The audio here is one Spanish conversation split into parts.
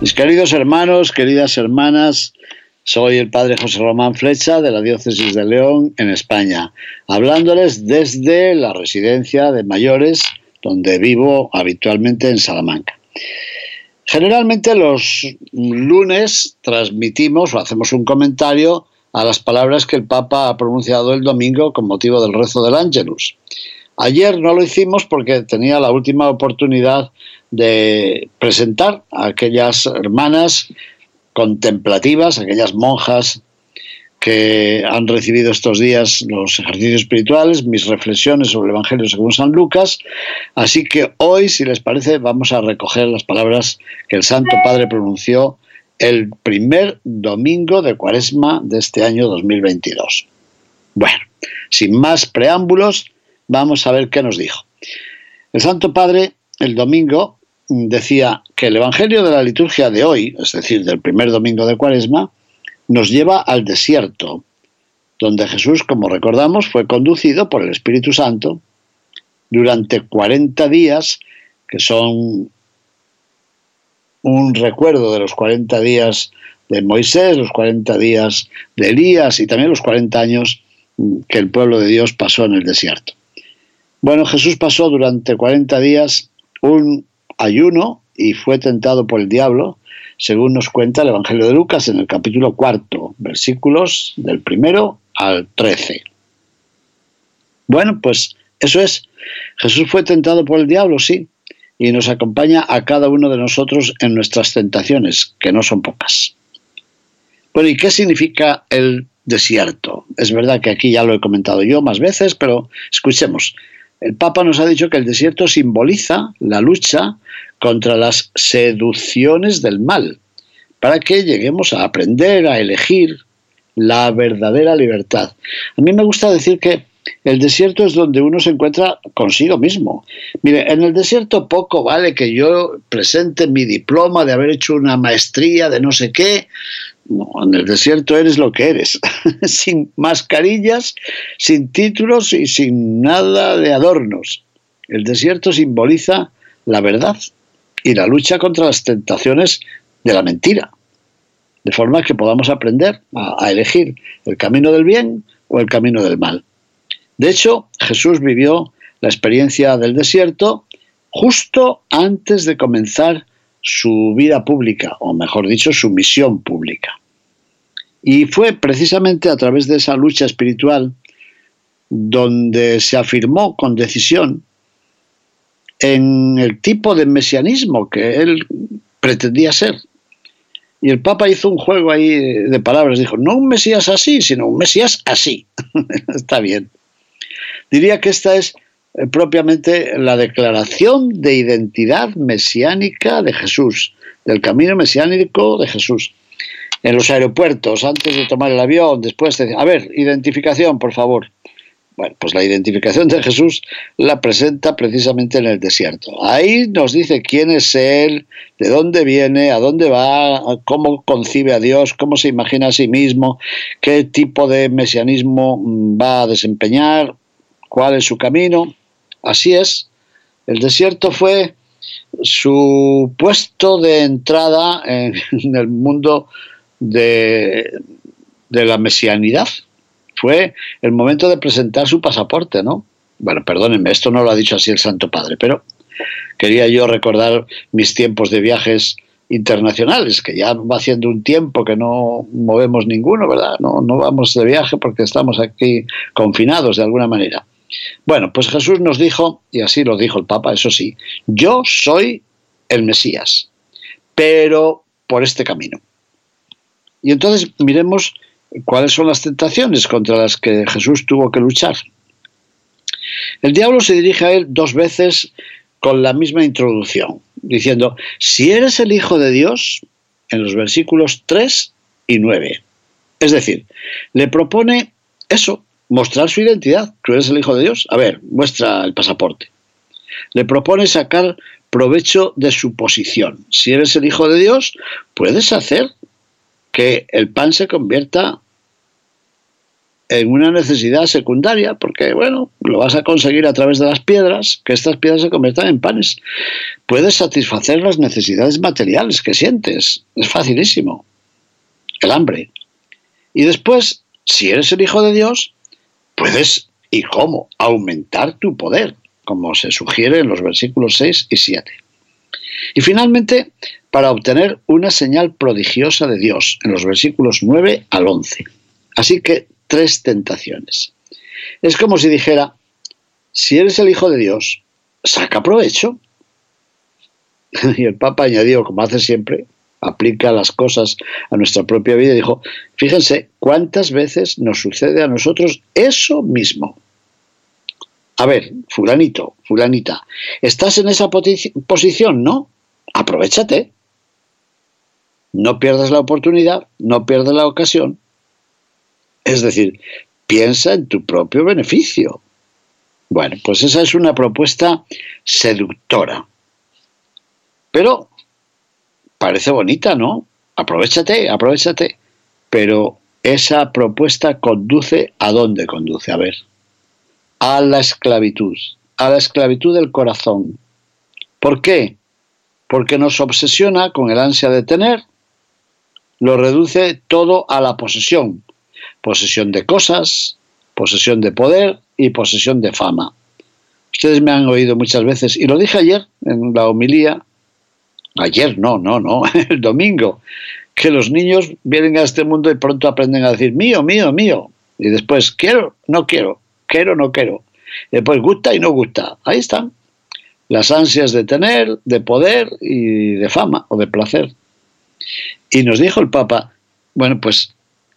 Mis queridos hermanos, queridas hermanas, soy el padre José Román Flecha de la Diócesis de León en España, hablándoles desde la residencia de mayores donde vivo habitualmente en Salamanca. Generalmente los lunes transmitimos o hacemos un comentario a las palabras que el Papa ha pronunciado el domingo con motivo del rezo del Ángelus. Ayer no lo hicimos porque tenía la última oportunidad de presentar a aquellas hermanas contemplativas, aquellas monjas que han recibido estos días los ejercicios espirituales, mis reflexiones sobre el Evangelio según San Lucas. Así que hoy, si les parece, vamos a recoger las palabras que el Santo Padre pronunció el primer domingo de Cuaresma de este año 2022. Bueno, sin más preámbulos, vamos a ver qué nos dijo. El Santo Padre el domingo decía que el Evangelio de la liturgia de hoy, es decir, del primer domingo de Cuaresma, nos lleva al desierto, donde Jesús, como recordamos, fue conducido por el Espíritu Santo durante 40 días, que son un recuerdo de los 40 días de Moisés, los 40 días de Elías y también los 40 años que el pueblo de Dios pasó en el desierto. Bueno, Jesús pasó durante 40 días un ayuno y fue tentado por el diablo según nos cuenta el Evangelio de Lucas en el capítulo cuarto, versículos del primero al trece. Bueno, pues eso es. Jesús fue tentado por el diablo, sí, y nos acompaña a cada uno de nosotros en nuestras tentaciones, que no son pocas. Bueno, ¿y qué significa el desierto? Es verdad que aquí ya lo he comentado yo más veces, pero escuchemos. El Papa nos ha dicho que el desierto simboliza la lucha contra las seducciones del mal, para que lleguemos a aprender a elegir la verdadera libertad. A mí me gusta decir que el desierto es donde uno se encuentra consigo mismo. Mire, en el desierto poco vale que yo presente mi diploma de haber hecho una maestría de no sé qué. En el desierto eres lo que eres, sin mascarillas, sin títulos y sin nada de adornos. El desierto simboliza la verdad, y la lucha contra las tentaciones de la mentira, de forma que podamos aprender a, elegir el camino del bien o el camino del mal. De hecho, Jesús vivió la experiencia del desierto justo antes de comenzar su vida pública, o mejor dicho, su misión pública. Y fue precisamente a través de esa lucha espiritual donde se afirmó con decisión en el tipo de mesianismo que él pretendía ser. Y el Papa hizo un juego ahí de palabras, dijo, no un Mesías así, sino un Mesías así. Está bien. Diría que esta es eh, propiamente la declaración de identidad mesiánica de Jesús, del camino mesiánico de Jesús. En los aeropuertos, antes de tomar el avión, después de... A ver, identificación, por favor. Bueno, pues la identificación de Jesús la presenta precisamente en el desierto. Ahí nos dice quién es Él, de dónde viene, a dónde va, cómo concibe a Dios, cómo se imagina a sí mismo, qué tipo de mesianismo va a desempeñar, cuál es su camino. Así es, el desierto fue su puesto de entrada en el mundo de, la mesianidad fue el momento de presentar su pasaporte, ¿no? Bueno, perdónenme, esto no lo ha dicho así el Santo Padre, pero quería yo recordar mis tiempos de viajes internacionales, que ya va haciendo un tiempo que no movemos ninguno, ¿verdad? No, no vamos de viaje porque estamos aquí confinados de alguna manera. Bueno, pues Jesús nos dijo, y así lo dijo el Papa, eso sí, yo soy el Mesías, pero por este camino. Y entonces miremos ¿Cuáles son las tentaciones contra las que Jesús tuvo que luchar? El diablo se dirige a él dos veces con la misma introducción, diciendo, si eres el Hijo de Dios, en los versículos 3 y 9. Es decir, le propone eso, mostrar su identidad. Tú eres el Hijo de Dios. A ver, muestra el pasaporte. Le propone sacar provecho de su posición. Si eres el Hijo de Dios, puedes hacer que el pan se convierta en una necesidad secundaria, porque bueno, lo vas a conseguir a través de las piedras, que estas piedras se conviertan en panes. Puedes satisfacer las necesidades materiales que sientes, es facilísimo. El hambre. Y después, si eres el Hijo de Dios, puedes, ¿y cómo?, aumentar tu poder, como se sugiere en los versículos 6 y 7. Y finalmente, para obtener una señal prodigiosa de Dios, en los versículos 9 al 11. Así que tres tentaciones. Es como si dijera, si eres el Hijo de Dios, saca provecho. Y el Papa añadió, como hace siempre, aplica las cosas a nuestra propia vida y dijo, fíjense cuántas veces nos sucede a nosotros eso mismo. A ver, fulanito, fulanita, estás en esa posición, ¿no? Aprovechate. No pierdas la oportunidad, no pierdas la ocasión. Es decir, piensa en tu propio beneficio. Bueno, pues esa es una propuesta seductora. Pero parece bonita, ¿no? Aprovechate, aprovechate. Pero esa propuesta conduce a dónde conduce, a ver. A la esclavitud, a la esclavitud del corazón. ¿Por qué? Porque nos obsesiona con el ansia de tener, lo reduce todo a la posesión, posesión de cosas, posesión de poder y posesión de fama. Ustedes me han oído muchas veces, y lo dije ayer en la homilía, ayer no, no, no, el domingo, que los niños vienen a este mundo y pronto aprenden a decir mío, mío, mío. Y después quiero, no quiero, quiero, no quiero. Después gusta y no gusta. Ahí están. Las ansias de tener, de poder y de fama o de placer. Y nos dijo el Papa, bueno, pues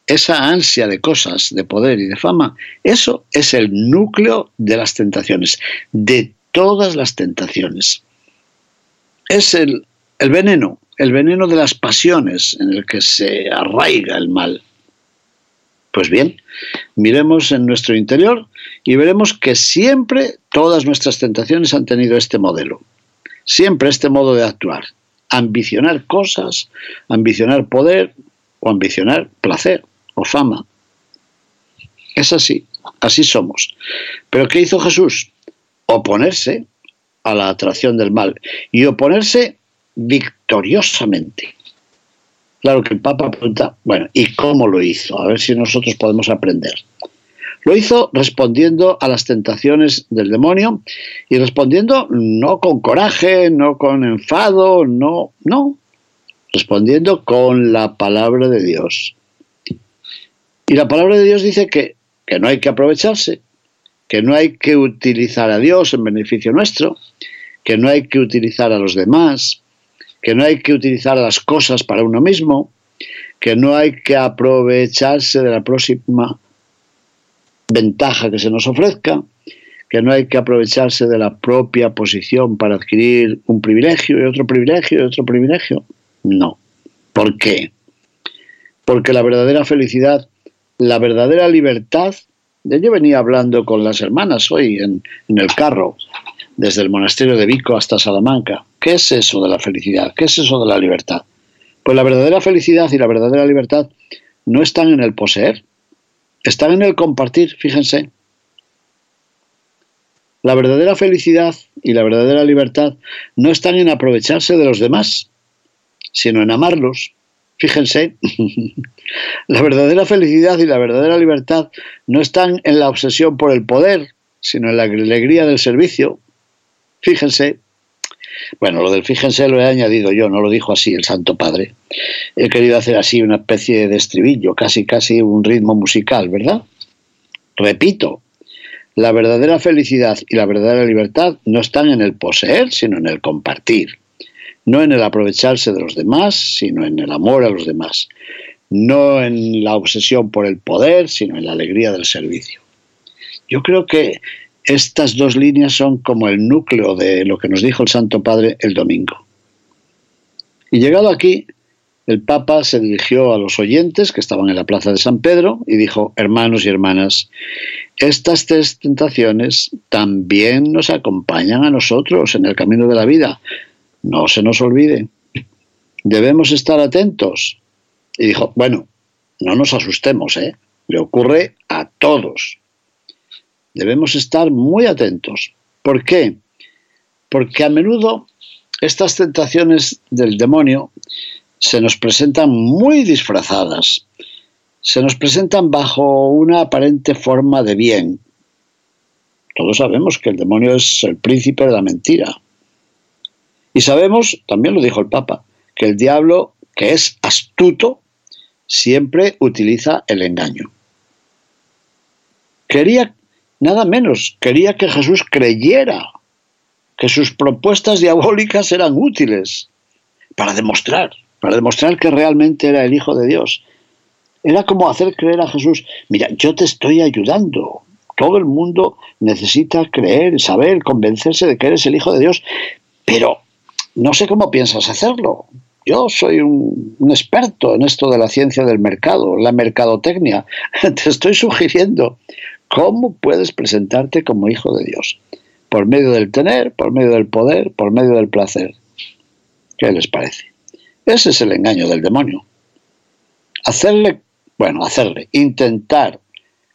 esa ansia de cosas, de poder y de fama, eso es el núcleo de las tentaciones, de todas las tentaciones. Es el, el veneno, el veneno de las pasiones en el que se arraiga el mal. Pues bien, miremos en nuestro interior y veremos que siempre todas nuestras tentaciones han tenido este modelo, siempre este modo de actuar, ambicionar cosas, ambicionar poder o ambicionar placer o fama. Es así, así somos. Pero ¿qué hizo Jesús? Oponerse a la atracción del mal y oponerse victoriosamente. Claro que el Papa pregunta, bueno, ¿y cómo lo hizo? A ver si nosotros podemos aprender. Lo hizo respondiendo a las tentaciones del demonio y respondiendo no con coraje, no con enfado, no, no, respondiendo con la palabra de Dios. Y la palabra de Dios dice que, que no hay que aprovecharse, que no hay que utilizar a Dios en beneficio nuestro, que no hay que utilizar a los demás, que no hay que utilizar las cosas para uno mismo, que no hay que aprovecharse de la próxima ventaja que se nos ofrezca, que no hay que aprovecharse de la propia posición para adquirir un privilegio y otro privilegio y otro privilegio. No. ¿Por qué? Porque la verdadera felicidad la verdadera libertad. Yo venía hablando con las hermanas hoy en, en el carro, desde el monasterio de Vico hasta Salamanca. ¿Qué es eso de la felicidad? ¿Qué es eso de la libertad? Pues la verdadera felicidad y la verdadera libertad no están en el poseer, están en el compartir, fíjense. La verdadera felicidad y la verdadera libertad no están en aprovecharse de los demás, sino en amarlos, Fíjense, la verdadera felicidad y la verdadera libertad no están en la obsesión por el poder, sino en la alegría del servicio. Fíjense. Bueno, lo del fíjense lo he añadido yo, no lo dijo así el Santo Padre. He querido hacer así una especie de estribillo, casi casi un ritmo musical, ¿verdad? Repito, la verdadera felicidad y la verdadera libertad no están en el poseer, sino en el compartir no en el aprovecharse de los demás, sino en el amor a los demás, no en la obsesión por el poder, sino en la alegría del servicio. Yo creo que Estas dos líneas son como el núcleo de lo que nos dijo el Santo Padre el domingo. Y llegado aquí, el Papa se dirigió a los oyentes que estaban en la plaza de San Pedro y dijo, hermanos y hermanas, estas tres tentaciones también nos acompañan a nosotros en el camino de la vida. No se nos olvide. Debemos estar atentos. Y dijo, bueno, no nos asustemos, ¿eh? Le ocurre a todos. Debemos estar muy atentos. ¿Por qué? Porque a menudo estas tentaciones del demonio se nos presentan muy disfrazadas, se nos presentan bajo una aparente forma de bien. Todos sabemos que el demonio es el príncipe de la mentira. Y sabemos, también lo dijo el Papa, que el diablo, que es astuto, siempre utiliza el engaño. Quería, nada menos, quería que Jesús creyera que sus propuestas diabólicas eran útiles para demostrar, para demostrar que realmente era el Hijo de Dios. Era como hacer creer a Jesús, mira, yo te estoy ayudando. Todo el mundo necesita creer, saber, convencerse de que eres el Hijo de Dios, pero no sé cómo piensas hacerlo. Yo soy un, experto en esto de la ciencia del mercado, la mercadotecnia. Te estoy sugiriendo cómo puedes presentarte como hijo de Dios. Por medio del tener, por medio del poder, por medio del placer. ¿Qué les parece? Ese es el engaño del demonio. Hacerle, bueno, hacerle, intentar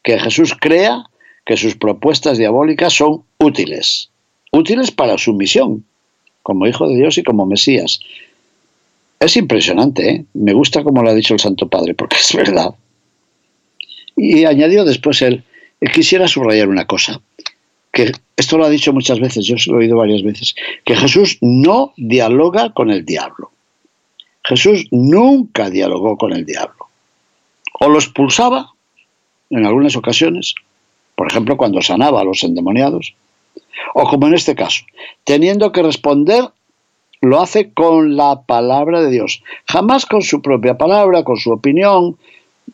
que Jesús crea que sus propuestas diabólicas son útiles. Útiles para su misión, como hijo de Dios y como Mesías. Es impresionante, ¿eh? me gusta como lo ha dicho el Santo Padre, porque es verdad. Y añadió después él, quisiera subrayar una cosa, que esto lo ha dicho muchas veces, yo lo he oído varias veces, que Jesús no dialoga con el diablo. Jesús nunca dialogó con el diablo. O lo expulsaba en algunas ocasiones, por ejemplo cuando sanaba a los endemoniados, o como en este caso, teniendo que responder lo hace con la palabra de Dios, jamás con su propia palabra, con su opinión,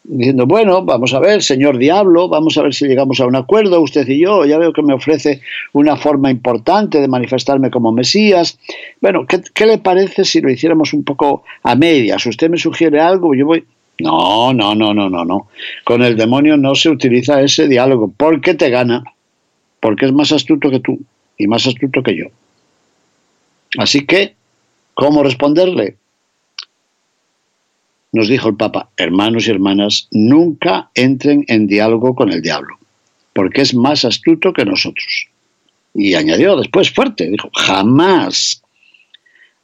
diciendo, bueno, vamos a ver, señor diablo, vamos a ver si llegamos a un acuerdo, usted y yo, ya veo que me ofrece una forma importante de manifestarme como Mesías. Bueno, ¿qué, qué le parece si lo hiciéramos un poco a medias? Usted me sugiere algo, yo voy... No, no, no, no, no, no. Con el demonio no se utiliza ese diálogo, porque te gana, porque es más astuto que tú y más astuto que yo. Así que, ¿cómo responderle? Nos dijo el Papa, hermanos y hermanas, nunca entren en diálogo con el diablo, porque es más astuto que nosotros. Y añadió después fuerte, dijo, jamás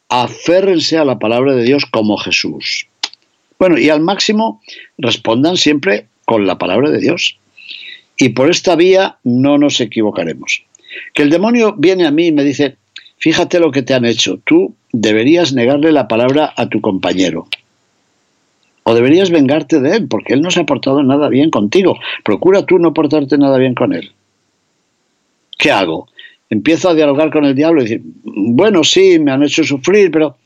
aférrense a la palabra de Dios como Jesús. Bueno, y al máximo respondan siempre con la palabra de Dios. Y por esta vía no nos equivocaremos. Que el demonio viene a mí y me dice, fíjate lo que te han hecho, tú deberías negarle la palabra a tu compañero. O deberías vengarte de él, porque él no se ha portado nada bien contigo. Procura tú no portarte nada bien con él. ¿Qué hago? Empiezo a dialogar con el diablo y decir, bueno, sí, me han hecho sufrir, pero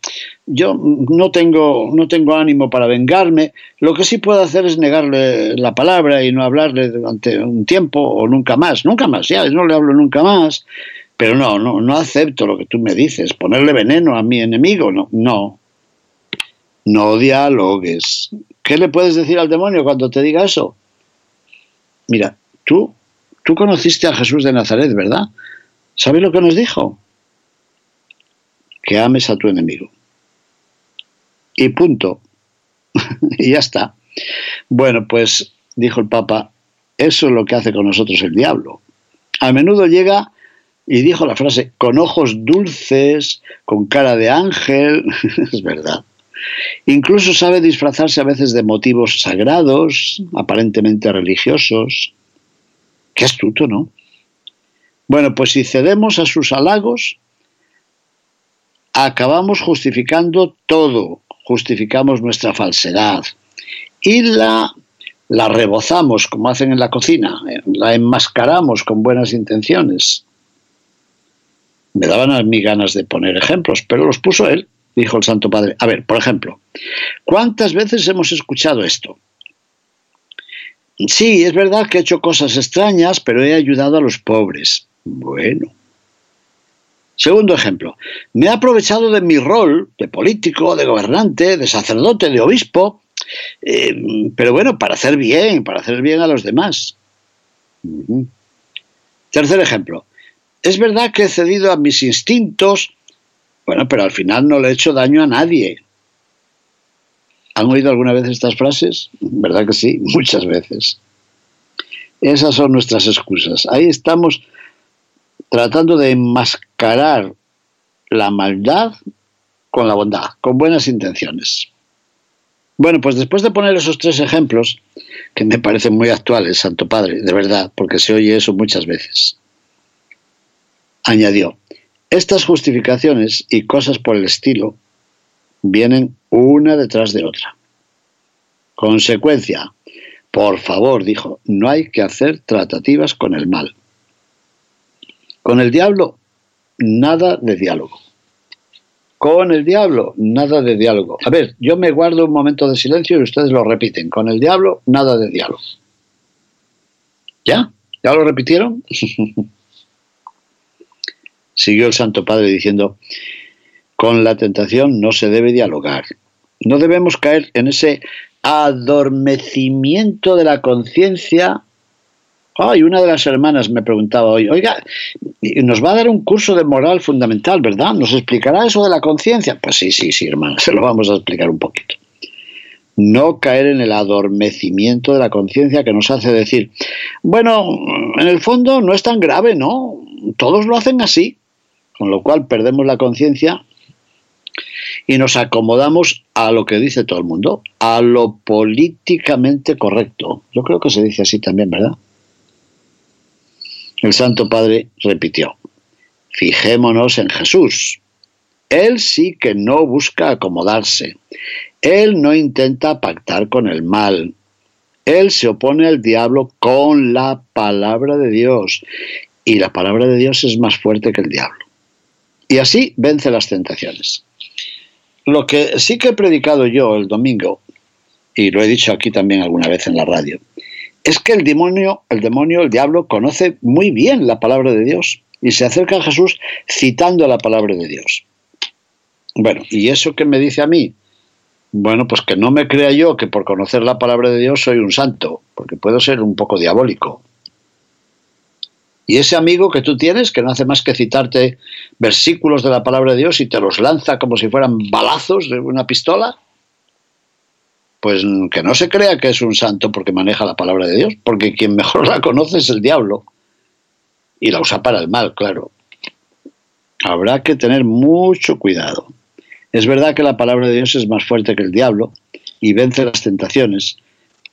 yo no tengo, no tengo ánimo para vengarme. Lo que sí puedo hacer es negarle la palabra y no hablarle durante un tiempo o nunca más. Nunca más, ya, no le hablo nunca más. Pero no, no, no acepto lo que tú me dices, ponerle veneno a mi enemigo, no, no. No dialogues. ¿Qué le puedes decir al demonio cuando te diga eso? Mira, tú, tú conociste a Jesús de Nazaret, ¿verdad? ¿Sabes lo que nos dijo? Que ames a tu enemigo. Y punto. y ya está. Bueno, pues dijo el Papa, eso es lo que hace con nosotros el diablo. A menudo llega y dijo la frase, con ojos dulces, con cara de ángel, es verdad. Incluso sabe disfrazarse a veces de motivos sagrados, aparentemente religiosos. Qué astuto, ¿no? Bueno, pues si cedemos a sus halagos, acabamos justificando todo, justificamos nuestra falsedad y la, la rebozamos como hacen en la cocina, la enmascaramos con buenas intenciones. Me daban a mí ganas de poner ejemplos, pero los puso él, dijo el Santo Padre. A ver, por ejemplo, ¿cuántas veces hemos escuchado esto? Sí, es verdad que he hecho cosas extrañas, pero he ayudado a los pobres. Bueno. Segundo ejemplo, me he aprovechado de mi rol de político, de gobernante, de sacerdote, de obispo, eh, pero bueno, para hacer bien, para hacer bien a los demás. Tercer ejemplo, es verdad que he cedido a mis instintos, bueno, pero al final no le he hecho daño a nadie. ¿Han oído alguna vez estas frases? ¿Verdad que sí? Muchas veces. Esas son nuestras excusas. Ahí estamos tratando de enmascarar la maldad con la bondad, con buenas intenciones. Bueno, pues después de poner esos tres ejemplos, que me parecen muy actuales, Santo Padre, de verdad, porque se oye eso muchas veces, añadió, estas justificaciones y cosas por el estilo vienen una detrás de otra. Consecuencia, por favor, dijo, no hay que hacer tratativas con el mal. Con el diablo, nada de diálogo. Con el diablo, nada de diálogo. A ver, yo me guardo un momento de silencio y ustedes lo repiten. Con el diablo, nada de diálogo. ¿Ya? ¿Ya lo repitieron? Siguió el Santo Padre diciendo, con la tentación no se debe dialogar. No debemos caer en ese adormecimiento de la conciencia Ay, una de las hermanas me preguntaba hoy, oiga, nos va a dar un curso de moral fundamental, ¿verdad? ¿Nos explicará eso de la conciencia? Pues sí, sí, sí, hermana, se lo vamos a explicar un poquito. No caer en el adormecimiento de la conciencia que nos hace decir, bueno, en el fondo no es tan grave, ¿no? Todos lo hacen así, con lo cual perdemos la conciencia y nos acomodamos a lo que dice todo el mundo, a lo políticamente correcto. Yo creo que se dice así también, ¿verdad? El Santo Padre repitió, fijémonos en Jesús. Él sí que no busca acomodarse. Él no intenta pactar con el mal. Él se opone al diablo con la palabra de Dios. Y la palabra de Dios es más fuerte que el diablo. Y así vence las tentaciones. Lo que sí que he predicado yo el domingo, y lo he dicho aquí también alguna vez en la radio, es que el demonio, el demonio, el diablo, conoce muy bien la palabra de Dios y se acerca a Jesús citando la palabra de Dios. Bueno, ¿y eso qué me dice a mí? Bueno, pues que no me crea yo que por conocer la palabra de Dios soy un santo, porque puedo ser un poco diabólico. Y ese amigo que tú tienes, que no hace más que citarte versículos de la palabra de Dios y te los lanza como si fueran balazos de una pistola, pues que no se crea que es un santo porque maneja la palabra de Dios, porque quien mejor la conoce es el diablo. Y la usa para el mal, claro. Habrá que tener mucho cuidado. Es verdad que la palabra de Dios es más fuerte que el diablo y vence las tentaciones,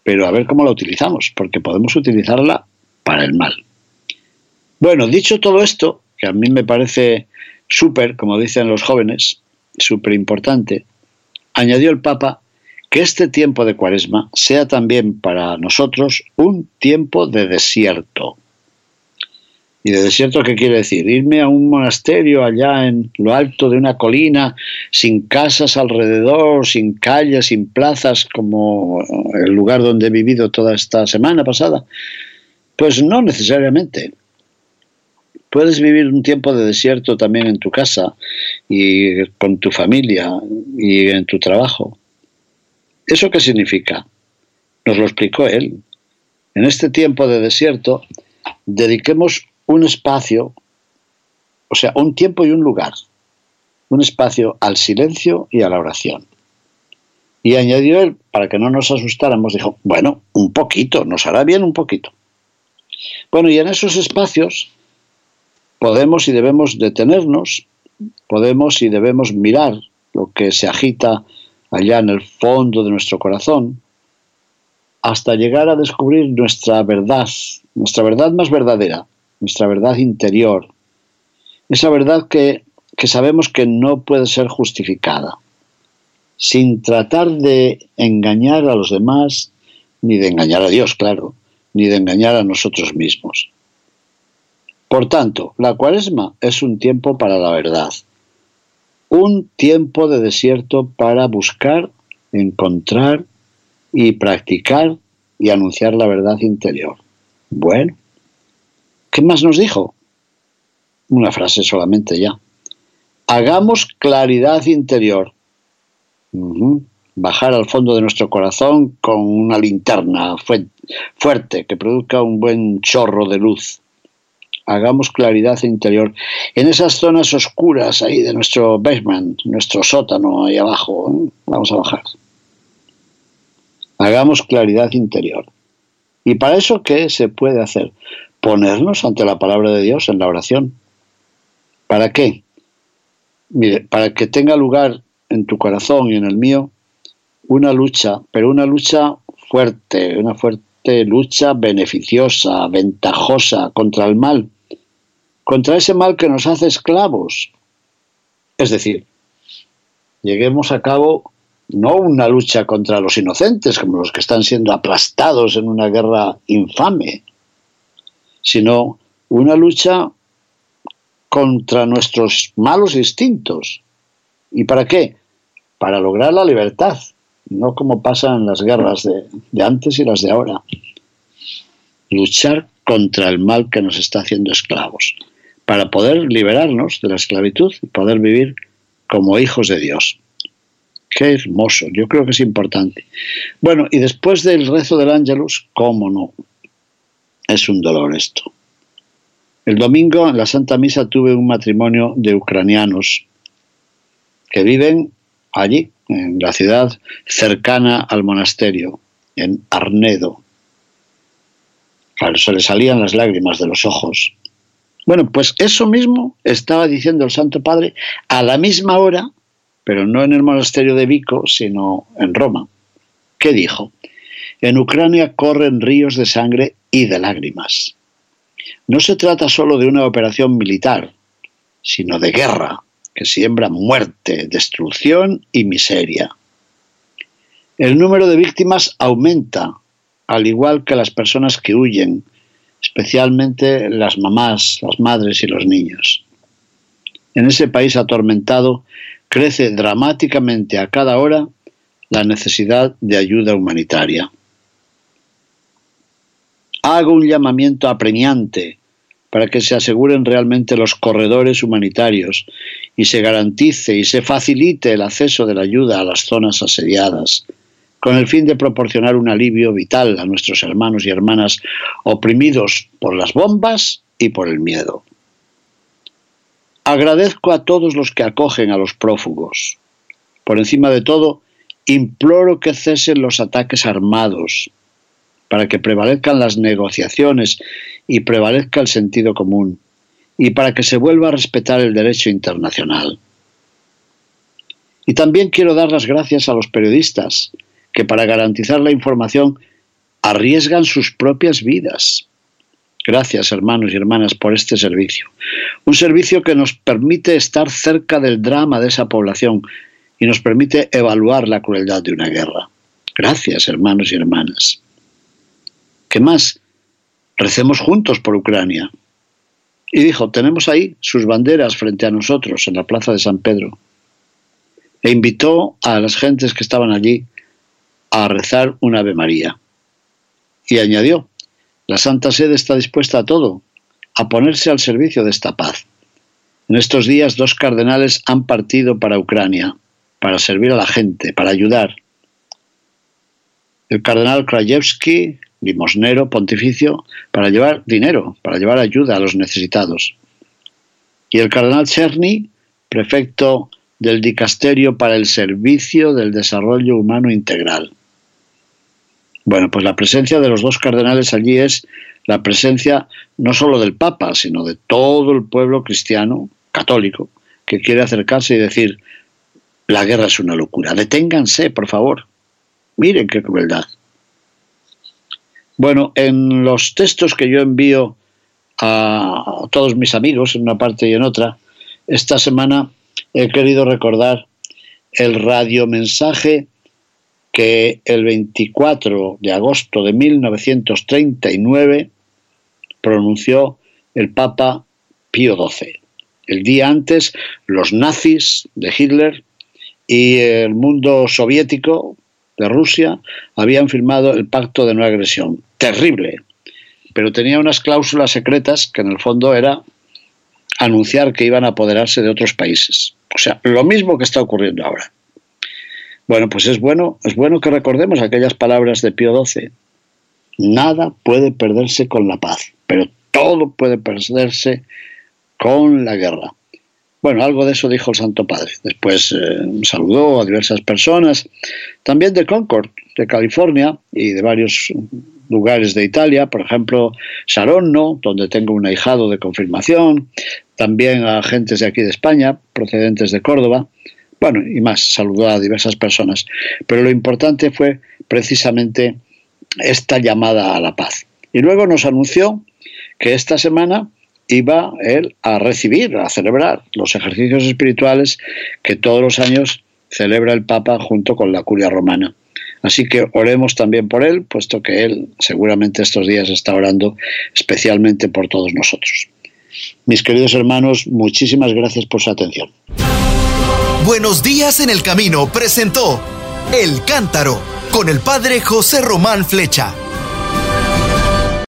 pero a ver cómo la utilizamos, porque podemos utilizarla para el mal. Bueno, dicho todo esto, que a mí me parece súper, como dicen los jóvenes, súper importante, añadió el Papa que este tiempo de cuaresma sea también para nosotros un tiempo de desierto. ¿Y de desierto qué quiere decir? Irme a un monasterio allá en lo alto de una colina, sin casas alrededor, sin calles, sin plazas, como el lugar donde he vivido toda esta semana pasada. Pues no necesariamente. Puedes vivir un tiempo de desierto también en tu casa y con tu familia y en tu trabajo. ¿Eso qué significa? Nos lo explicó él. En este tiempo de desierto, dediquemos un espacio, o sea, un tiempo y un lugar, un espacio al silencio y a la oración. Y añadió él, para que no nos asustáramos, dijo, bueno, un poquito, nos hará bien un poquito. Bueno, y en esos espacios podemos y debemos detenernos, podemos y debemos mirar lo que se agita allá en el fondo de nuestro corazón, hasta llegar a descubrir nuestra verdad, nuestra verdad más verdadera, nuestra verdad interior, esa verdad que, que sabemos que no puede ser justificada, sin tratar de engañar a los demás, ni de engañar a Dios, claro, ni de engañar a nosotros mismos. Por tanto, la cuaresma es un tiempo para la verdad, un tiempo de desierto para buscar, encontrar y practicar y anunciar la verdad interior. Bueno, ¿qué más nos dijo? Una frase solamente ya. Hagamos claridad interior. Bajar al fondo de nuestro corazón con una linterna fuerte que produzca un buen chorro de luz. Hagamos claridad interior. En esas zonas oscuras ahí de nuestro basement, nuestro sótano ahí abajo, ¿eh? vamos a bajar. Hagamos claridad interior. ¿Y para eso qué se puede hacer? Ponernos ante la palabra de Dios en la oración. ¿Para qué? Mire, para que tenga lugar en tu corazón y en el mío una lucha, pero una lucha fuerte, una fuerte lucha beneficiosa, ventajosa contra el mal, contra ese mal que nos hace esclavos. Es decir, lleguemos a cabo no una lucha contra los inocentes, como los que están siendo aplastados en una guerra infame, sino una lucha contra nuestros malos instintos. ¿Y para qué? Para lograr la libertad, no como pasa en las guerras de, de antes y las de ahora. Luchar contra el mal que nos está haciendo esclavos, para poder liberarnos de la esclavitud y poder vivir como hijos de Dios. Qué hermoso, yo creo que es importante. Bueno, y después del rezo del ángelus, ¿cómo no? Es un dolor esto. El domingo en la Santa Misa tuve un matrimonio de ucranianos que viven allí, en la ciudad cercana al monasterio, en Arnedo. Claro, se le salían las lágrimas de los ojos. Bueno, pues eso mismo estaba diciendo el Santo Padre a la misma hora, pero no en el monasterio de Vico, sino en Roma. ¿Qué dijo? En Ucrania corren ríos de sangre y de lágrimas. No se trata solo de una operación militar, sino de guerra, que siembra muerte, destrucción y miseria. El número de víctimas aumenta, al igual que las personas que huyen, especialmente las mamás, las madres y los niños. En ese país atormentado crece dramáticamente a cada hora la necesidad de ayuda humanitaria. Hago un llamamiento apremiante para que se aseguren realmente los corredores humanitarios y se garantice y se facilite el acceso de la ayuda a las zonas asediadas, con el fin de proporcionar un alivio vital a nuestros hermanos y hermanas oprimidos por las bombas y por el miedo. Agradezco a todos los que acogen a los prófugos. Por encima de todo, imploro que cesen los ataques armados, para que prevalezcan las negociaciones y prevalezca el sentido común, y para que se vuelva a respetar el derecho internacional. Y también quiero dar las gracias a los periodistas, que para garantizar la información arriesgan sus propias vidas. Gracias, hermanos y hermanas, por este servicio. Un servicio que nos permite estar cerca del drama de esa población y nos permite evaluar la crueldad de una guerra. Gracias, hermanos y hermanas. ¿Qué más? Recemos juntos por Ucrania. Y dijo, tenemos ahí sus banderas frente a nosotros en la plaza de San Pedro. E invitó a las gentes que estaban allí a rezar un Ave María. Y añadió, la Santa Sede está dispuesta a todo, a ponerse al servicio de esta paz. En estos días dos cardenales han partido para Ucrania, para servir a la gente, para ayudar. El cardenal Krajewski limosnero pontificio, para llevar dinero, para llevar ayuda a los necesitados. Y el cardenal Cherny, prefecto del Dicasterio para el Servicio del Desarrollo Humano Integral. Bueno, pues la presencia de los dos cardenales allí es la presencia no solo del Papa, sino de todo el pueblo cristiano, católico, que quiere acercarse y decir, la guerra es una locura, deténganse, por favor. Miren qué crueldad. Bueno, en los textos que yo envío a todos mis amigos, en una parte y en otra, esta semana he querido recordar el radiomensaje que el 24 de agosto de 1939 pronunció el Papa Pío XII. El día antes, los nazis de Hitler y el mundo soviético de Rusia habían firmado el pacto de no agresión. Terrible. Pero tenía unas cláusulas secretas que en el fondo era anunciar que iban a apoderarse de otros países. O sea, lo mismo que está ocurriendo ahora. Bueno, pues es bueno, es bueno que recordemos aquellas palabras de Pío XII. Nada puede perderse con la paz, pero todo puede perderse con la guerra. Bueno, algo de eso dijo el Santo Padre. Después eh, saludó a diversas personas, también de Concord, de California, y de varios lugares de Italia, por ejemplo, Saronno, donde tengo un ahijado de confirmación, también a agentes de aquí de España, procedentes de Córdoba, bueno, y más, saludó a diversas personas. Pero lo importante fue precisamente esta llamada a la paz. Y luego nos anunció que esta semana iba él a recibir, a celebrar los ejercicios espirituales que todos los años celebra el Papa junto con la curia romana. Así que oremos también por él, puesto que él seguramente estos días está orando especialmente por todos nosotros. Mis queridos hermanos, muchísimas gracias por su atención. Buenos días en el camino presentó El Cántaro con el padre José Román Flecha.